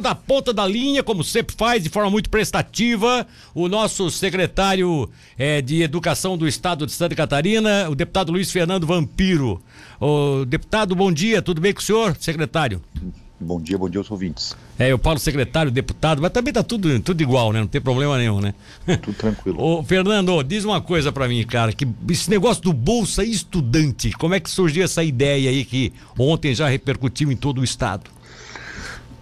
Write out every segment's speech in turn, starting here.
da ponta da linha, como sempre faz, de forma muito prestativa, o nosso secretário é, de Educação do Estado de Santa Catarina, o deputado Luiz Fernando Vampiro. O deputado, bom dia, tudo bem com o senhor, secretário? Bom dia, bom dia aos ouvintes. É, eu falo secretário, deputado, mas também tá tudo, tudo igual, né? Não tem problema nenhum, né? Tudo tranquilo. Ô, Fernando, diz uma coisa para mim, cara, que esse negócio do Bolsa Estudante, como é que surgiu essa ideia aí que ontem já repercutiu em todo o estado?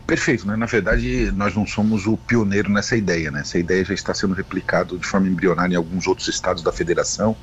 Perfeito, né? Na verdade, nós não somos o pioneiro nessa ideia, né? Essa ideia já está sendo replicada de forma embrionária em alguns outros estados da federação,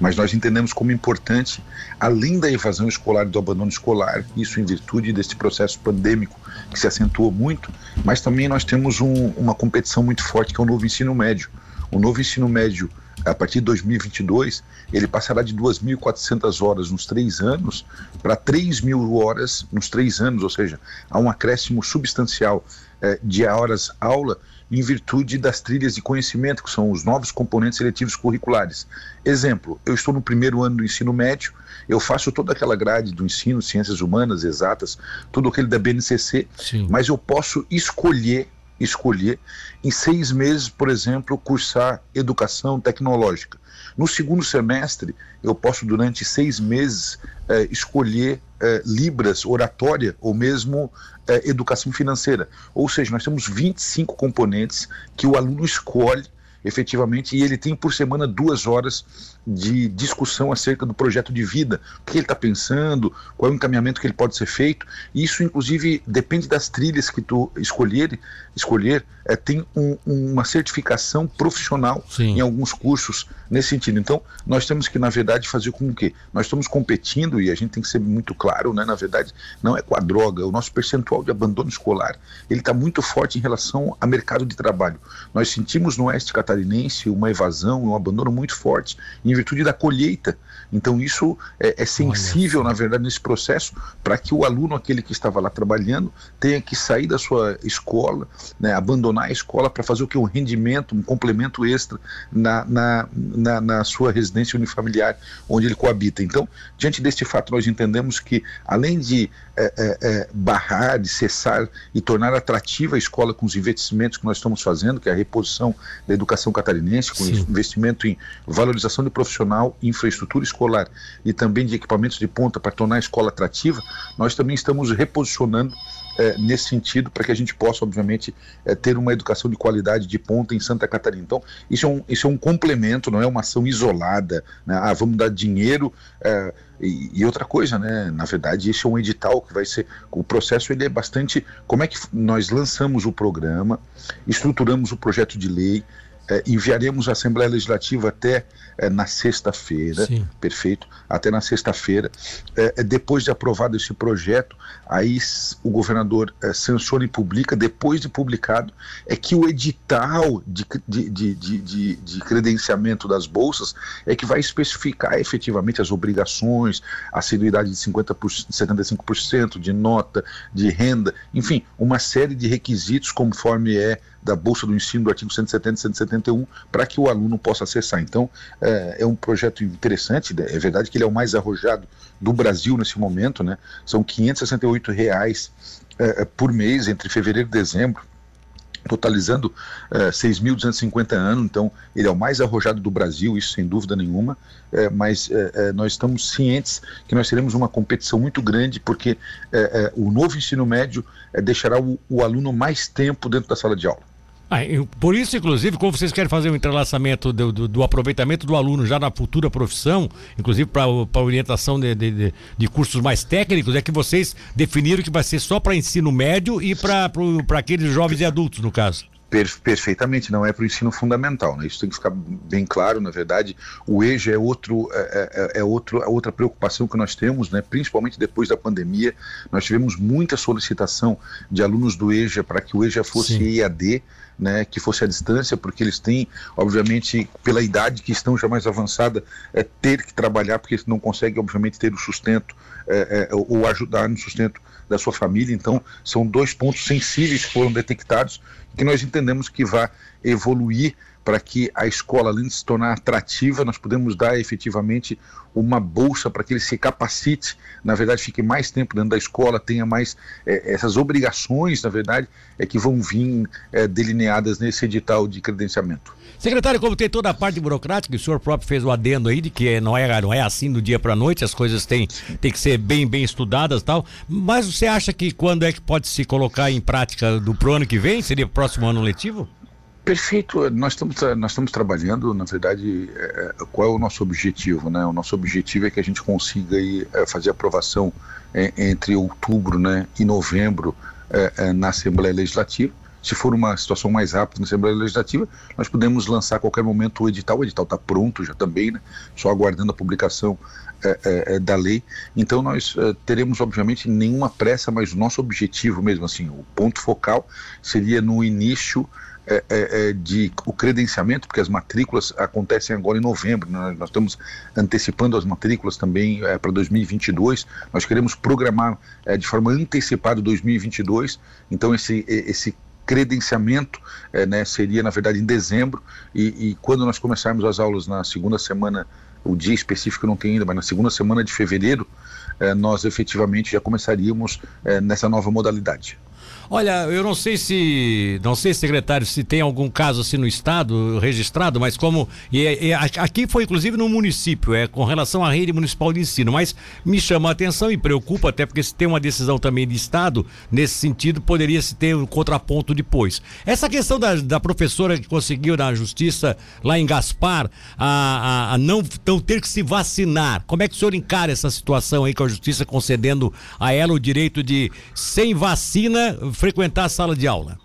mas nós entendemos como importante, além da evasão escolar e do abandono escolar, isso em virtude deste processo pandêmico que se acentuou muito, mas também nós temos um, uma competição muito forte que é o novo ensino médio. O novo ensino médio a partir de 2022, ele passará de 2.400 horas nos três anos para 3 mil horas nos três anos, ou seja, há um acréscimo substancial eh, de horas aula em virtude das trilhas de conhecimento, que são os novos componentes seletivos curriculares. Exemplo, eu estou no primeiro ano do ensino médio, eu faço toda aquela grade do ensino, ciências humanas, exatas, tudo aquele da BNCC, Sim. mas eu posso escolher escolher em seis meses, por exemplo, cursar educação tecnológica. No segundo semestre, eu posso, durante seis meses, eh, escolher eh, Libras, oratória ou mesmo eh, educação financeira. Ou seja, nós temos 25 componentes que o aluno escolhe efetivamente, e ele tem por semana duas horas de discussão acerca do projeto de vida, o que ele está pensando, qual é o encaminhamento que ele pode ser feito. Isso, inclusive, depende das trilhas que tu escolher, escolher é, tem um, uma certificação profissional Sim. em alguns cursos nesse sentido. Então, nós temos que, na verdade, fazer com que nós estamos competindo, e a gente tem que ser muito claro, né? na verdade, não é com a droga, o nosso percentual de abandono escolar, ele está muito forte em relação ao mercado de trabalho. Nós sentimos no Oeste Catarinense uma evasão, um abandono muito forte em virtude da colheita. Então isso é, é sensível, na verdade, nesse processo, para que o aluno, aquele que estava lá trabalhando, tenha que sair da sua escola, né, abandonar a escola para fazer o que? Um rendimento, um complemento extra na, na, na, na sua residência unifamiliar, onde ele coabita. Então, diante deste fato, nós entendemos que, além de é, é, é, barrar, de cessar e tornar atrativa a escola com os investimentos que nós estamos fazendo, que é a reposição da educação catarinense, com Sim. investimento em valorização de profissional, infraestrutura escolar e também de equipamentos de ponta para tornar a escola atrativa, nós também estamos reposicionando é, nesse sentido para que a gente possa, obviamente, é, ter uma educação de qualidade de ponta em Santa Catarina. Então, isso é um, isso é um complemento, não é uma ação isolada. Né? Ah, vamos dar dinheiro. É, e, e, outra coisa, né? Na verdade, esse é um edital que vai ser. O processo ele é bastante. Como é que nós lançamos o programa, estruturamos o projeto de lei, é, enviaremos à Assembleia Legislativa até é, na sexta-feira, perfeito? Até na sexta-feira. É, é, depois de aprovado esse projeto, aí o governador é, sanciona e publica, depois de publicado, é que o edital de, de, de, de, de credenciamento das bolsas é que vai especificar efetivamente as obrigações, a assiduidade de 50%, 75% de nota, de renda, enfim, uma série de requisitos conforme é da Bolsa do Ensino do artigo 170 e 171 para que o aluno possa acessar. Então, é, é, um projeto interessante, né? é verdade que ele é o mais arrojado do Brasil nesse momento, né? São 568 reais é, é, por mês entre fevereiro e dezembro totalizando é, 6.250 anos, então ele é o mais arrojado do Brasil, isso sem dúvida nenhuma, é, mas é nós estamos cientes que nós teremos uma competição muito grande, porque o novo ensino médio deixará o, o aluno mais tempo dentro da sala de aula. Ah, por isso, inclusive, como vocês querem fazer o um entrelaçamento do, do, do, aproveitamento do aluno já na futura profissão, inclusive para a orientação de, de, de, cursos mais técnicos, é que vocês definiram que vai ser só para ensino médio e para aqueles jovens e adultos, no caso. Per perfeitamente, não é para o ensino fundamental, né? Isso tem que ficar bem claro, na verdade, o EJA é, outro, é, é, é outro, é outra preocupação que nós temos, né? principalmente depois da pandemia, nós tivemos muita solicitação de alunos do EJA para que o EJA fosse Sim. EAD, né, que fosse à distância, porque eles têm, obviamente, pela idade que estão já mais avançada, é, ter que trabalhar, porque não conseguem, obviamente, ter o sustento é, é, ou ajudar no sustento da sua família. Então, são dois pontos sensíveis que foram detectados que nós entendemos que vai evoluir para que a escola, além de se tornar atrativa, nós podemos dar efetivamente uma bolsa para que ele se capacite, na verdade, fique mais tempo dentro da escola, tenha mais é, essas obrigações, na verdade, é que vão vir é, delineadas nesse edital de credenciamento. Secretário, como tem toda a parte burocrática, o senhor próprio fez o adendo aí de que não é, não é assim do dia para a noite, as coisas têm, têm que ser bem, bem estudadas e tal. Mas você acha que quando é que pode se colocar em prática do pro ano que vem? Seria próximo ano letivo? Perfeito. Nós estamos, nós estamos trabalhando, na verdade, é, qual é o nosso objetivo? Né? O nosso objetivo é que a gente consiga aí, é, fazer aprovação é, entre outubro né, e novembro na Assembleia Legislativa. Se for uma situação mais rápida na Assembleia Legislativa, nós podemos lançar a qualquer momento o edital. O edital está pronto já também, né? só aguardando a publicação da lei. Então nós teremos, obviamente, nenhuma pressa, mas o nosso objetivo mesmo, assim, o ponto focal seria no início é, é, é, de o credenciamento, porque as matrículas acontecem agora em novembro, né? nós estamos antecipando as matrículas também é, para 2022, nós queremos programar é, de forma antecipada 2022, então esse, esse credenciamento é, né, seria na verdade em dezembro e, e, quando nós começarmos as aulas na segunda semana, o dia específico não tem ainda, mas na segunda semana de fevereiro, nós efetivamente já começaríamos nessa nova modalidade. Olha, eu não sei se, não sei, secretário, se tem algum caso assim no estado registrado, mas como e, e, aqui foi inclusive no município, é com relação à rede municipal de ensino, mas me chama a atenção e preocupa até porque se tem uma decisão também de estado nesse sentido poderia se ter um contraponto depois. Essa questão da, da professora que conseguiu na justiça lá em Gaspar a, a, a não, não ter que se vacinar, como é que o senhor encara essa situação aí com a justiça concedendo a ela o direito de sem vacina frequentar a sala de aula?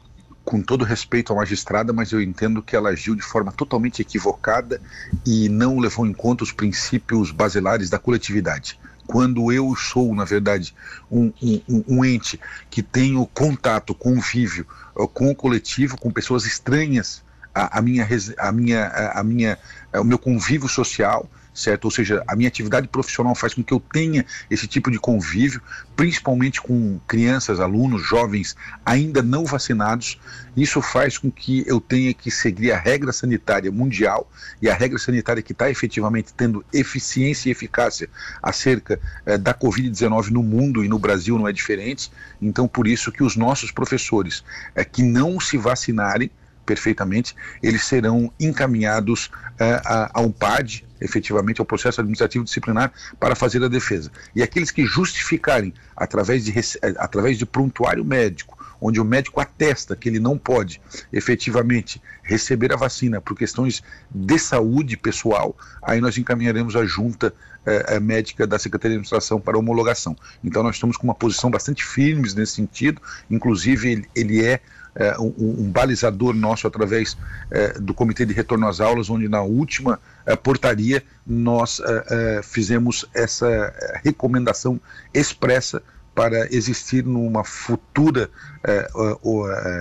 Com todo respeito à magistrada, mas eu entendo que ela agiu de forma totalmente equivocada e não levou em conta os princípios basilares da coletividade quando eu sou, na verdade, um, um, um, ente que tenho contato, convívio com o coletivo, com pessoas estranhas à, à minha, à minha, à minha, ao meu convívio social, certo? Ou seja, a minha atividade profissional faz com que eu tenha esse tipo de convívio, principalmente com crianças, alunos, jovens ainda não vacinados. Isso faz com que eu tenha que seguir a regra sanitária mundial e a regra sanitária que está efetivamente tendo eficiência e eficácia acerca eh, da Covid-19 no mundo e no Brasil não é diferente. Então, por isso que os nossos professores eh, que não se vacinarem perfeitamente, eles serão encaminhados a, a um PAD, efetivamente ao processo administrativo disciplinar para fazer a defesa. E aqueles que justificarem através de, eh, através de prontuário médico, onde o médico atesta que ele não pode efetivamente receber a vacina por questões de saúde pessoal, aí nós encaminharemos a junta eh, médica da Secretaria de Administração para homologação. Então nós estamos com uma posição bastante firme nesse sentido, inclusive ele, ele é é, um, um, balizador nosso através é, do Comitê de Retorno às Aulas, onde na última é, portaria nós é, é, fizemos essa é, recomendação expressa para existir numa futura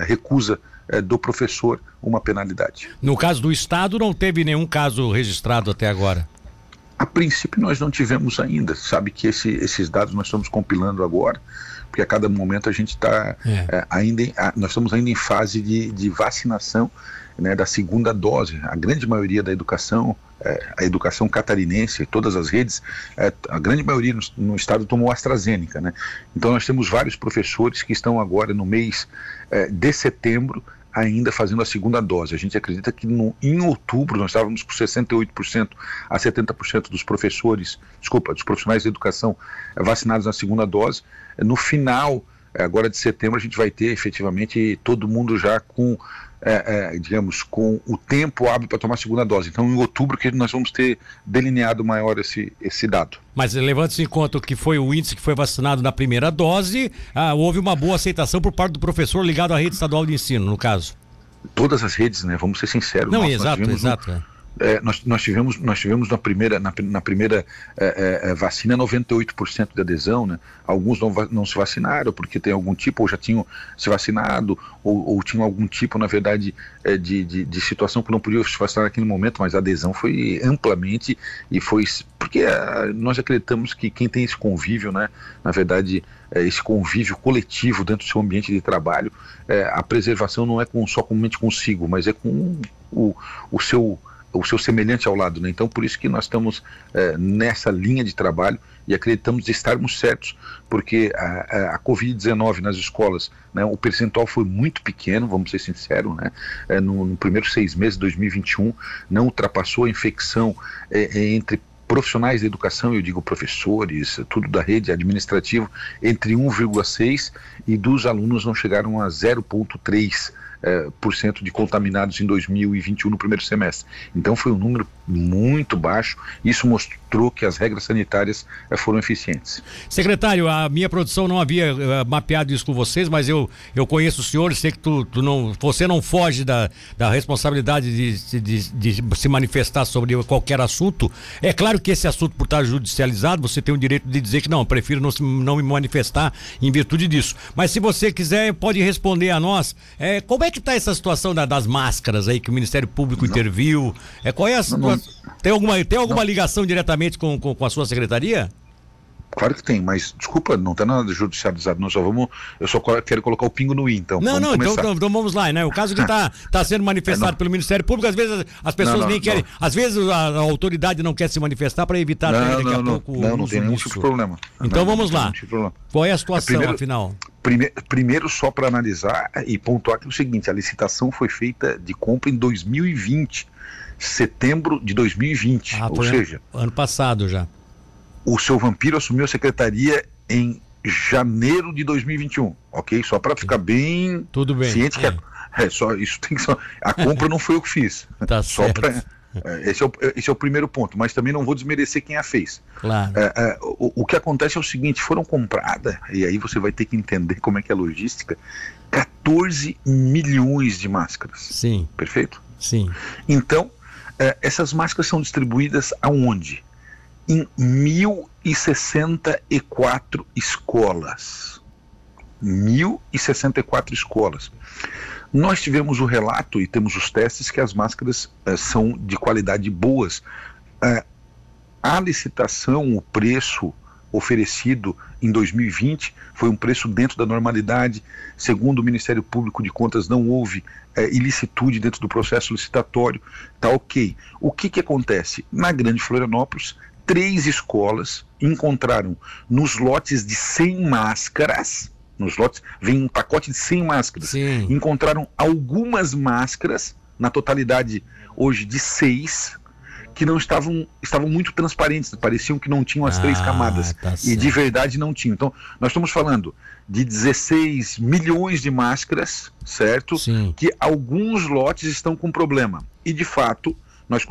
recusa do professor uma penalidade. No caso do Estado, não teve nenhum caso registrado até agora? A princípio, nós não tivemos ainda. Sabe que esse, esses dados nós estamos compilando agora porque a cada momento a gente está é. é, ainda, em, a, nós estamos ainda em fase de, de vacinação né, da segunda dose. A grande maioria da educação, é, a educação catarinense, todas as redes, é, a grande maioria no, no, estado tomou AstraZeneca, né? Então nós temos vários professores que estão agora no mês é, de setembro ainda fazendo a segunda dose. A gente acredita que no, em outubro nós estávamos com 68% a 70% dos professores, desculpa, dos profissionais de educação vacinados na segunda dose. No final, agora de setembro, a gente vai ter efetivamente todo mundo já com é, é, digamos, com o tempo hábil para tomar a segunda dose. Então, em outubro que nós vamos ter delineado maior esse, esse dado. Mas levando-se em conta que foi o índice que foi vacinado na primeira dose, ah, houve uma boa aceitação por parte do professor ligado à rede estadual de ensino, no caso. Todas as redes, né? Vamos ser sinceros. Não, exato, exato. Um, é, nós, nós, tivemos, nós tivemos na primeira, na, na primeira é, é, é vacina 98% de adesão, né? Alguns não, não se vacinaram porque tem algum tipo, ou já tinham se vacinado, ou, ou tinham algum tipo, na verdade, é, de, de, de, situação que não podiam se vacinar naquele momento, mas a adesão foi amplamente e foi. Porque é, nós acreditamos que quem tem esse convívio, né? Na verdade, esse convívio coletivo dentro do seu ambiente de trabalho, a preservação não é com, só comente consigo, mas é com o, o seu o seu semelhante ao lado. Né? Então, por isso que nós estamos é, nessa linha de trabalho e acreditamos estarmos certos, porque a, a Covid-19 nas escolas, né, o percentual foi muito pequeno, vamos ser sinceros, né? É, no, no primeiro seis meses de 2021, não ultrapassou a infecção é, é, entre profissionais da educação, eu digo professores, tudo da rede administrativa, entre 1,6 e dos alunos não chegaram a 0,3 por cento de contaminados em 2021 no primeiro semestre. Então foi um número muito baixo. Isso mostrou que as regras sanitárias é, foram eficientes. Secretário, a minha produção não havia é, mapeado isso com vocês, mas eu, eu conheço o senhor, sei que tu, tu não, você não foge da, da responsabilidade de, de, de, se manifestar sobre qualquer assunto. É claro que esse assunto, por estar judicializado, você tem o direito de dizer que não, prefiro não, não me manifestar em virtude disso. Mas se você quiser, pode responder a nós. É, como é que está essa situação da, das máscaras aí que o Ministério Público não. interviu? É, qual é a? Tem alguma, tem alguma ligação diretamente com, com, com a sua secretaria? Claro que tem, mas desculpa, não tem nada de judicializado, nós só vamos. Eu só quero colocar o pingo no i, então. Não, não, então, então, então, vamos lá, né? O caso que está tá sendo manifestado é, pelo Ministério Público, às vezes as pessoas não, não, nem querem. Às vezes a, a, autoridade não quer se manifestar para evitar não, daqui não, a pouco. Não, não tem nenhum tipo de problema. Então vamos lá. Tipo Qual é a situação, é, primeiro, afinal? Primeiro, primeiro só para analisar e pontuar que é o seguinte: a licitação foi feita de compra em 2020, setembro de 2020. Ah, ou seja. Ano passado já o seu vampiro assumiu a secretaria em janeiro de 2021, ok? Só para ficar bem, Tudo bem. ciente que é. é só isso tem que a compra não foi eu que fiz. Tá só certo. Pra, é, esse, é o, esse é o primeiro ponto, mas também não vou desmerecer quem a fez. Claro. É, é, o, o, que acontece é o seguinte: foram compradas, e aí você vai ter que entender como é que é a logística, 14 milhões de máscaras. Sim. Perfeito? Sim. Então, é, essas máscaras são distribuídas aonde? Em 1064 escolas. 1064 escolas. Nós tivemos o relato e temos os testes que as máscaras uh, são de qualidade boas. Uh, a licitação, o preço oferecido em 2020 foi um preço dentro da normalidade. Segundo o Ministério Público de Contas, não houve é, ilicitude dentro do processo licitatório. Tá ok. O que, que acontece? Na Grande Florianópolis, três escolas encontraram nos lotes de 100 máscaras, nos lotes, vem um pacote de 100 máscaras, Sim. encontraram algumas máscaras, na totalidade hoje de seis, que não estavam, estavam muito transparentes, pareciam que não tinham as ah, três camadas. Tá e de verdade não tinham. Então, nós estamos falando de 16 milhões de máscaras, certo? Sim. Que alguns lotes estão com problema. E de fato, nós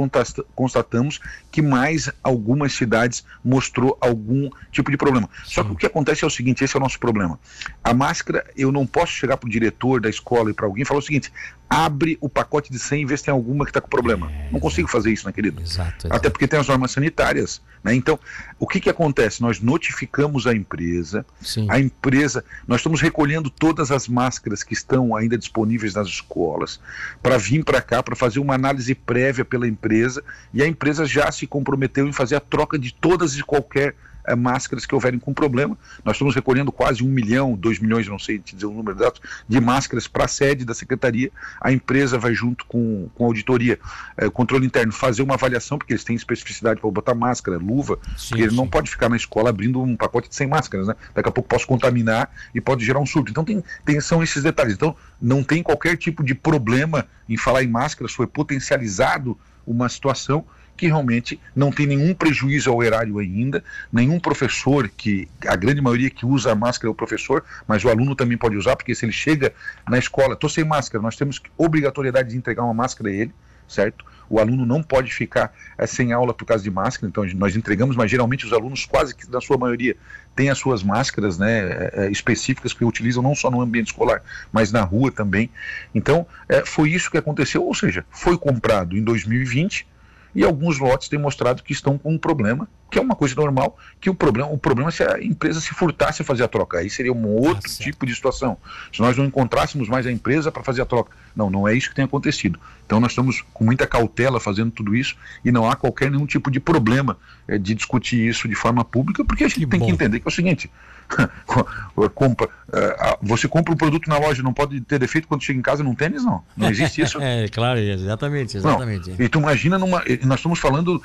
constatamos que mais algumas cidades mostrou algum tipo de problema. Sim. Só que o que acontece é o seguinte, esse é o nosso problema. A máscara, eu não posso chegar para o diretor da escola e para alguém e falar o seguinte, abre o pacote de 100 e vê se tem alguma que está com problema. É, não consigo fazer isso, né, querido? Exato, exato. Até porque tem as normas sanitárias. Né? Então, o que, que acontece? Nós notificamos a empresa, Sim. a empresa, nós estamos recolhendo todas as máscaras que estão ainda disponíveis nas escolas, para vir para cá, para fazer uma análise prévia pela empresa, e a empresa já se comprometeu em fazer a troca de todas e qualquer é, máscaras que houverem com problema. Nós estamos recolhendo quase um milhão, dois milhões, não sei te dizer o número de dados, de máscaras para a sede da secretaria. A empresa vai junto com, com a auditoria, é, controle interno, fazer uma avaliação, porque eles têm especificidade para botar máscara, luva, sim, porque ele sim. não pode ficar na escola abrindo um pacote de 100 máscaras, né? Daqui a pouco posso contaminar e pode gerar um surto. Então tem, tem, são esses detalhes. Então não tem qualquer tipo de problema em falar em máscaras, foi potencializado uma situação que realmente não tem nenhum prejuízo ao erário ainda, nenhum professor, que a grande maioria que usa a máscara é o professor, mas o aluno também pode usar, porque se ele chega na escola, estou sem máscara, nós temos obrigatoriedade de entregar uma máscara a ele, certo? O aluno não pode ficar é, sem aula por causa de máscara, então nós entregamos, mas geralmente os alunos, quase que na sua maioria, têm as suas máscaras né, é, específicas que utilizam não só no ambiente escolar, mas na rua também. Então, é, foi isso que aconteceu, ou seja, foi comprado em 2020 e alguns lotes têm mostrado que estão com um problema, que é uma coisa normal, que o problema, o problema é se a empresa se furtasse a fazer a troca. Aí seria um outro ah, tipo de situação. Se nós não encontrássemos mais a empresa para fazer a troca. Não, não é isso que tem acontecido. Então nós estamos com muita cautela fazendo tudo isso e não há qualquer nenhum tipo de problema é, de discutir isso de forma pública, porque a gente que tem bom. que entender que é o seguinte: compra, uh, você compra um produto na loja, não pode ter defeito quando chega em casa num tênis, não. Não existe isso. é, claro, exatamente, exatamente. Não. E tu imagina numa. Nós estamos falando.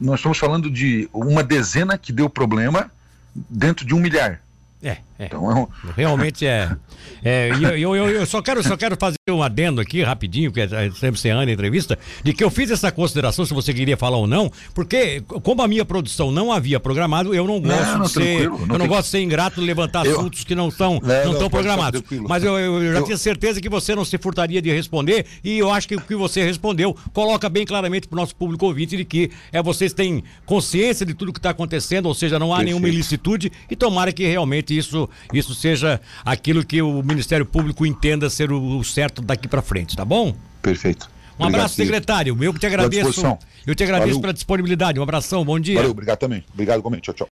Nós estamos falando de uma dezena que deu problema dentro de um milhar. É, é. Então, é um... Realmente é. é eu, eu, eu, só, quero, só quero fazer um adendo aqui, rapidinho, que é sempre ser a entrevista, de que eu fiz essa consideração, se você queria falar ou não, porque, como a minha produção não havia programado, eu não gosto não, não, de ser. Não eu não tem... gosto de ser ingrato levantar eu... assuntos que não estão não, não, programados. Mas eu, eu já tinha certeza que você não se furtaria de responder, e eu acho que o que você respondeu coloca bem claramente para o nosso público ouvinte de que é, vocês têm consciência de tudo que está acontecendo, ou seja, não há Perfeito. nenhuma ilicitude, e tomara que realmente isso isso seja aquilo que o Ministério Público entenda ser o, certo daqui para frente, tá bom? Perfeito. Um obrigado, abraço, secretário. Eu que te agradeço. Eu te agradeço Valeu. pela disponibilidade. Um abração, bom dia. Valeu, obrigado também. Obrigado, comente. Tchau, tchau.